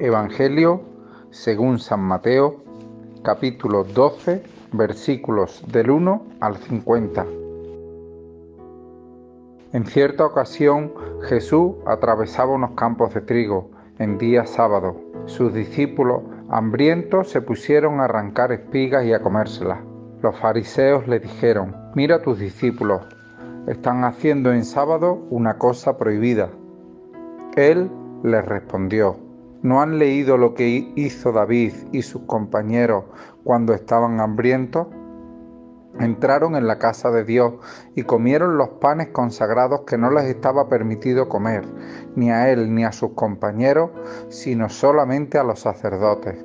Evangelio según San Mateo, capítulo 12, versículos del 1 al 50. En cierta ocasión Jesús atravesaba unos campos de trigo en día sábado. Sus discípulos, hambrientos, se pusieron a arrancar espigas y a comérselas. Los fariseos le dijeron, mira tus discípulos, están haciendo en sábado una cosa prohibida. Él les respondió, ¿no han leído lo que hizo David y sus compañeros cuando estaban hambrientos? Entraron en la casa de Dios y comieron los panes consagrados que no les estaba permitido comer, ni a él ni a sus compañeros, sino solamente a los sacerdotes.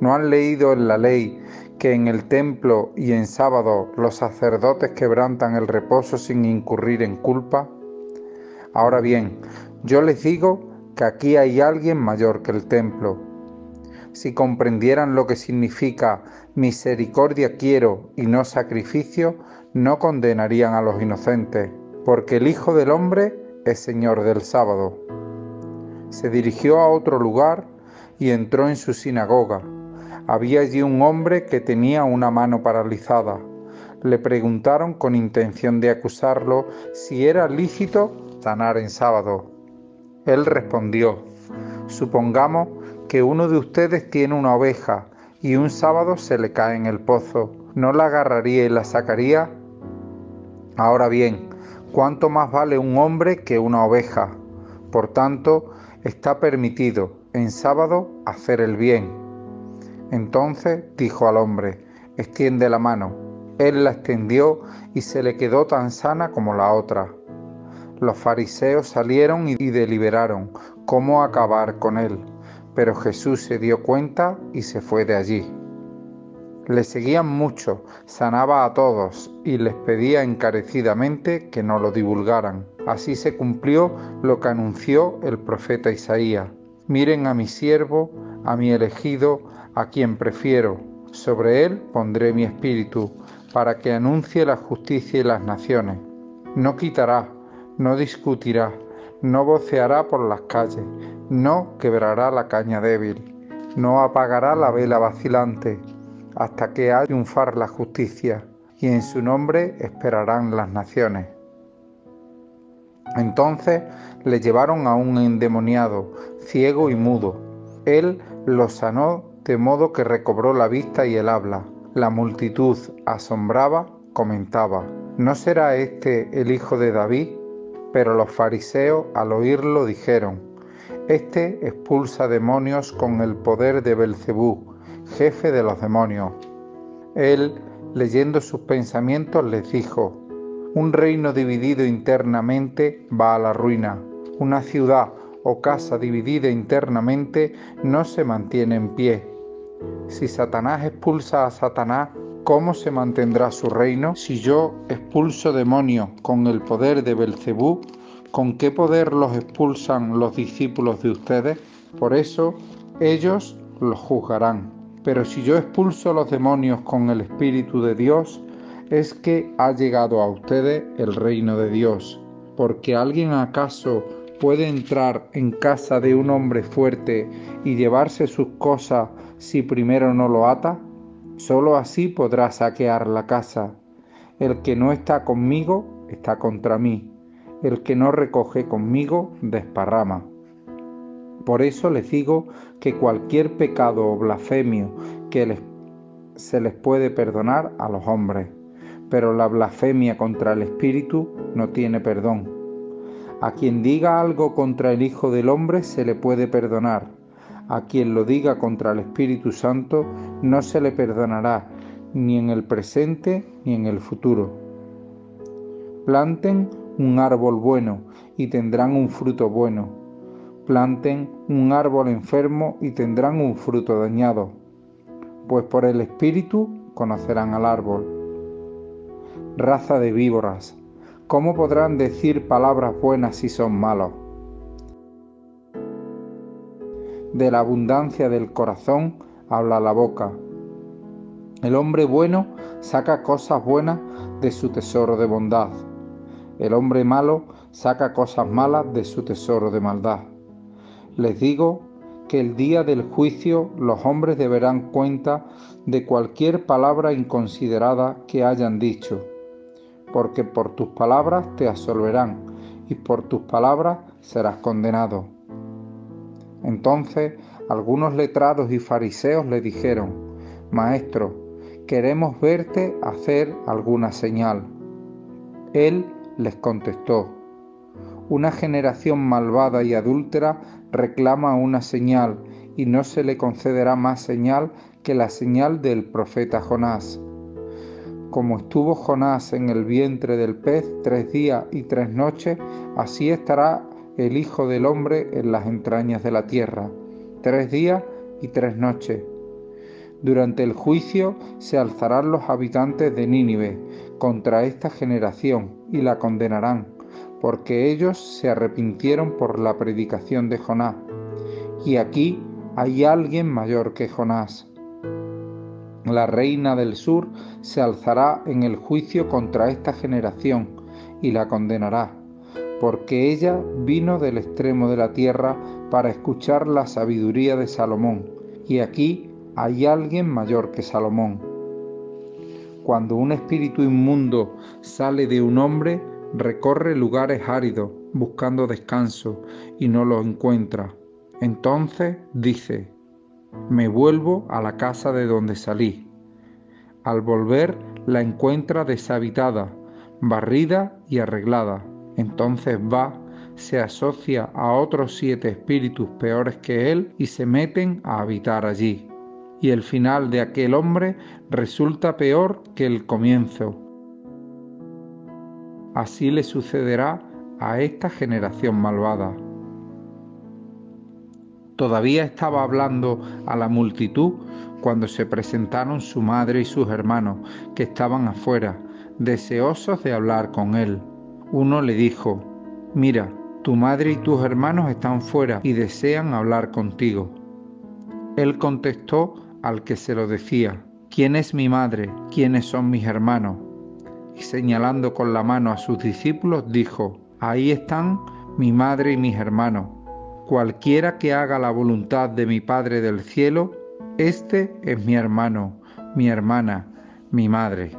¿No han leído en la ley que en el templo y en sábado los sacerdotes quebrantan el reposo sin incurrir en culpa? Ahora bien, yo les digo que aquí hay alguien mayor que el templo. Si comprendieran lo que significa misericordia quiero y no sacrificio, no condenarían a los inocentes, porque el Hijo del Hombre es Señor del sábado. Se dirigió a otro lugar y entró en su sinagoga. Había allí un hombre que tenía una mano paralizada. Le preguntaron con intención de acusarlo si era lícito sanar en sábado. Él respondió, supongamos que uno de ustedes tiene una oveja y un sábado se le cae en el pozo, ¿no la agarraría y la sacaría? Ahora bien, ¿cuánto más vale un hombre que una oveja? Por tanto, está permitido en sábado hacer el bien. Entonces dijo al hombre, extiende la mano. Él la extendió y se le quedó tan sana como la otra. Los fariseos salieron y deliberaron cómo acabar con él, pero Jesús se dio cuenta y se fue de allí. Le seguían mucho, sanaba a todos y les pedía encarecidamente que no lo divulgaran. Así se cumplió lo que anunció el profeta Isaías. Miren a mi siervo, a mi elegido, a quien prefiero. Sobre él pondré mi espíritu, para que anuncie la justicia y las naciones. No quitará no discutirá, no voceará por las calles, no quebrará la caña débil, no apagará la vela vacilante, hasta que ha triunfar la justicia, y en su nombre esperarán las naciones. Entonces le llevaron a un endemoniado, ciego y mudo. Él lo sanó de modo que recobró la vista y el habla. La multitud asombraba, comentaba, ¿no será este el hijo de David? Pero los fariseos al oírlo dijeron, Este expulsa demonios con el poder de Belcebú, jefe de los demonios. Él, leyendo sus pensamientos, les dijo, Un reino dividido internamente va a la ruina. Una ciudad o casa dividida internamente no se mantiene en pie. Si Satanás expulsa a Satanás, ¿Cómo se mantendrá su reino? Si yo expulso demonios con el poder de Belcebú, ¿con qué poder los expulsan los discípulos de ustedes? Por eso ellos los juzgarán. Pero si yo expulso los demonios con el Espíritu de Dios, es que ha llegado a ustedes el reino de Dios. Porque alguien acaso puede entrar en casa de un hombre fuerte y llevarse sus cosas si primero no lo ata? Solo así podrá saquear la casa. El que no está conmigo está contra mí. El que no recoge conmigo desparrama. Por eso les digo que cualquier pecado o blasfemio que se les puede perdonar a los hombres, pero la blasfemia contra el Espíritu no tiene perdón. A quien diga algo contra el Hijo del Hombre se le puede perdonar, a quien lo diga contra el Espíritu Santo no se le perdonará ni en el presente ni en el futuro. Planten un árbol bueno y tendrán un fruto bueno. Planten un árbol enfermo y tendrán un fruto dañado. Pues por el Espíritu conocerán al árbol. Raza de víboras, ¿cómo podrán decir palabras buenas si son malos? De la abundancia del corazón habla la boca. El hombre bueno saca cosas buenas de su tesoro de bondad. El hombre malo saca cosas malas de su tesoro de maldad. Les digo que el día del juicio los hombres deberán cuenta de cualquier palabra inconsiderada que hayan dicho, porque por tus palabras te absolverán y por tus palabras serás condenado. Entonces algunos letrados y fariseos le dijeron, Maestro, queremos verte hacer alguna señal. Él les contestó, Una generación malvada y adúltera reclama una señal y no se le concederá más señal que la señal del profeta Jonás. Como estuvo Jonás en el vientre del pez tres días y tres noches, así estará el Hijo del Hombre en las entrañas de la tierra, tres días y tres noches. Durante el juicio se alzarán los habitantes de Nínive contra esta generación y la condenarán, porque ellos se arrepintieron por la predicación de Jonás. Y aquí hay alguien mayor que Jonás. La reina del sur se alzará en el juicio contra esta generación y la condenará, porque ella vino del extremo de la tierra para escuchar la sabiduría de Salomón, y aquí hay alguien mayor que Salomón. Cuando un espíritu inmundo sale de un hombre, recorre lugares áridos buscando descanso y no lo encuentra. Entonces dice, me vuelvo a la casa de donde salí. Al volver la encuentra deshabitada, barrida y arreglada. Entonces va, se asocia a otros siete espíritus peores que él y se meten a habitar allí. Y el final de aquel hombre resulta peor que el comienzo. Así le sucederá a esta generación malvada. Todavía estaba hablando a la multitud cuando se presentaron su madre y sus hermanos, que estaban afuera, deseosos de hablar con él. Uno le dijo, Mira, tu madre y tus hermanos están fuera y desean hablar contigo. Él contestó al que se lo decía, ¿quién es mi madre? ¿quiénes son mis hermanos? Y señalando con la mano a sus discípulos, dijo, Ahí están mi madre y mis hermanos Cualquiera que haga la voluntad de mi Padre del cielo, este es mi hermano, mi hermana, mi madre.